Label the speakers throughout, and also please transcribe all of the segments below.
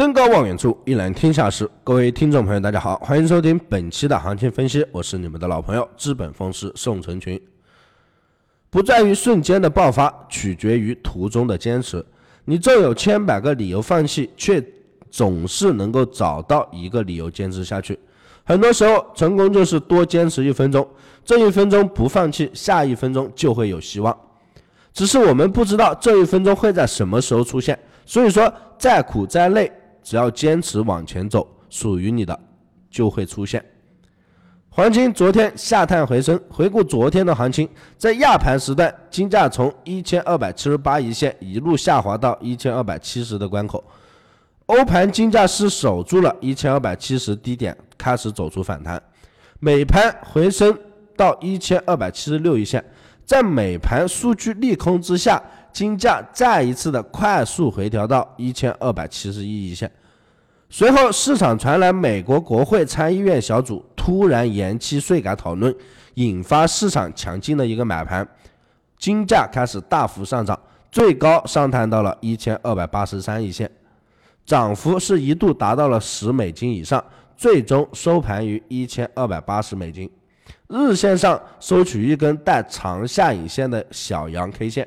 Speaker 1: 登高望远处，一览天下事。各位听众朋友，大家好，欢迎收听本期的行情分析。我是你们的老朋友资本风师宋成群。不在于瞬间的爆发，取决于途中的坚持。你纵有千百个理由放弃，却总是能够找到一个理由坚持下去。很多时候，成功就是多坚持一分钟，这一分钟不放弃，下一分钟就会有希望。只是我们不知道这一分钟会在什么时候出现。所以说，再苦再累。只要坚持往前走，属于你的就会出现。黄金昨天下探回升，回顾昨天的行情，在亚盘时段，金价从一千二百七十八一线一路下滑到一千二百七十的关口，欧盘金价是守住了一千二百七十低点，开始走出反弹。美盘回升到一千二百七十六一线，在美盘数据利空之下。金价再一次的快速回调到一千二百七十一一线，随后市场传来美国国会参议院小组突然延期税改讨论，引发市场强劲的一个买盘，金价开始大幅上涨，最高上探到了一千二百八十三一线，涨幅是一度达到了十美金以上，最终收盘于一千二百八十美金，日线上收取一根带长下影线的小阳 K 线。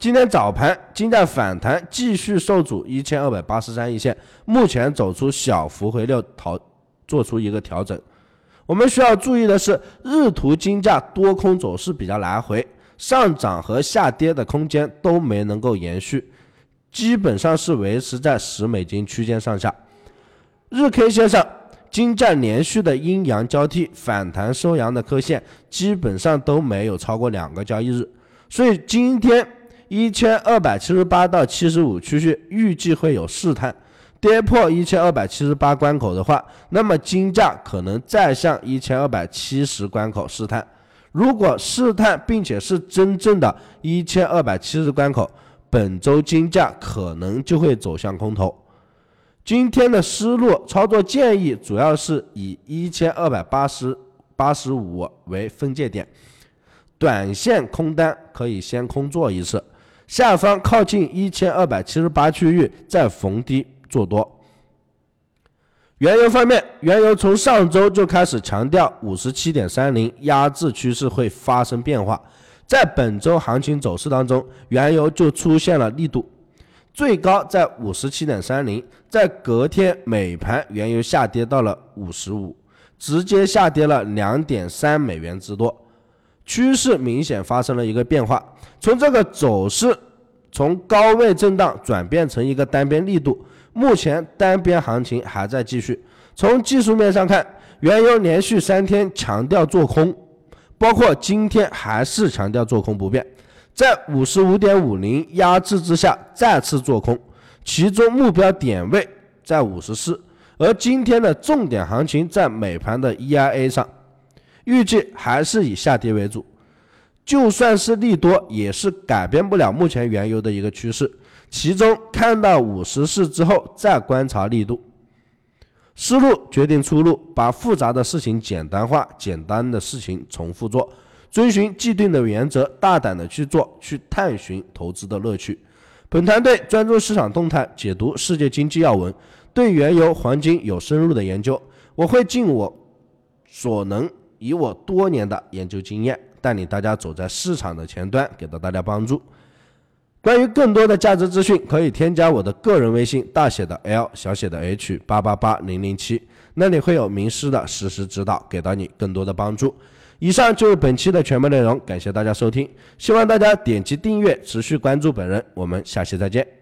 Speaker 1: 今天早盘金价反弹，继续受阻一千二百八十三一线，目前走出小幅回流，调做出一个调整。我们需要注意的是，日图金价多空走势比较来回，上涨和下跌的空间都没能够延续，基本上是维持在十美金区间上下。日 K 线上，金价连续的阴阳交替，反弹收阳的 K 线基本上都没有超过两个交易日，所以今天。一千二百七十八到七十五区域预计会有试探，跌破一千二百七十八关口的话，那么金价可能再向一千二百七十关口试探。如果试探并且是真正的一千二百七十关口，本周金价可能就会走向空头。今天的思路操作建议主要是以一千二百八十八十五为分界点，短线空单可以先空做一次。下方靠近一千二百七十八区域再逢低做多。原油方面，原油从上周就开始强调五十七点三零压制趋势会发生变化，在本周行情走势当中，原油就出现了力度，最高在五十七点三零，在隔天美盘原油下跌到了五十五，直接下跌了两点三美元之多。趋势明显发生了一个变化，从这个走势从高位震荡转变成一个单边力度，目前单边行情还在继续。从技术面上看，原油连续三天强调做空，包括今天还是强调做空不变，在五十五点五零压制之下再次做空，其中目标点位在五十四，而今天的重点行情在美盘的 EIA 上。预计还是以下跌为主，就算是利多，也是改变不了目前原油的一个趋势。其中看到五十四之后再观察力度，思路决定出路，把复杂的事情简单化，简单的事情重复做，遵循既定的原则，大胆的去做，去探寻投资的乐趣。本团队专注市场动态，解读世界经济要闻，对原油、黄金有深入的研究。我会尽我所能。以我多年的研究经验，带领大家走在市场的前端，给到大家帮助。关于更多的价值资讯，可以添加我的个人微信，大写的 L，小写的 H，八八八零零七，那里会有名师的实时指导，给到你更多的帮助。以上就是本期的全部内容，感谢大家收听，希望大家点击订阅，持续关注本人，我们下期再见。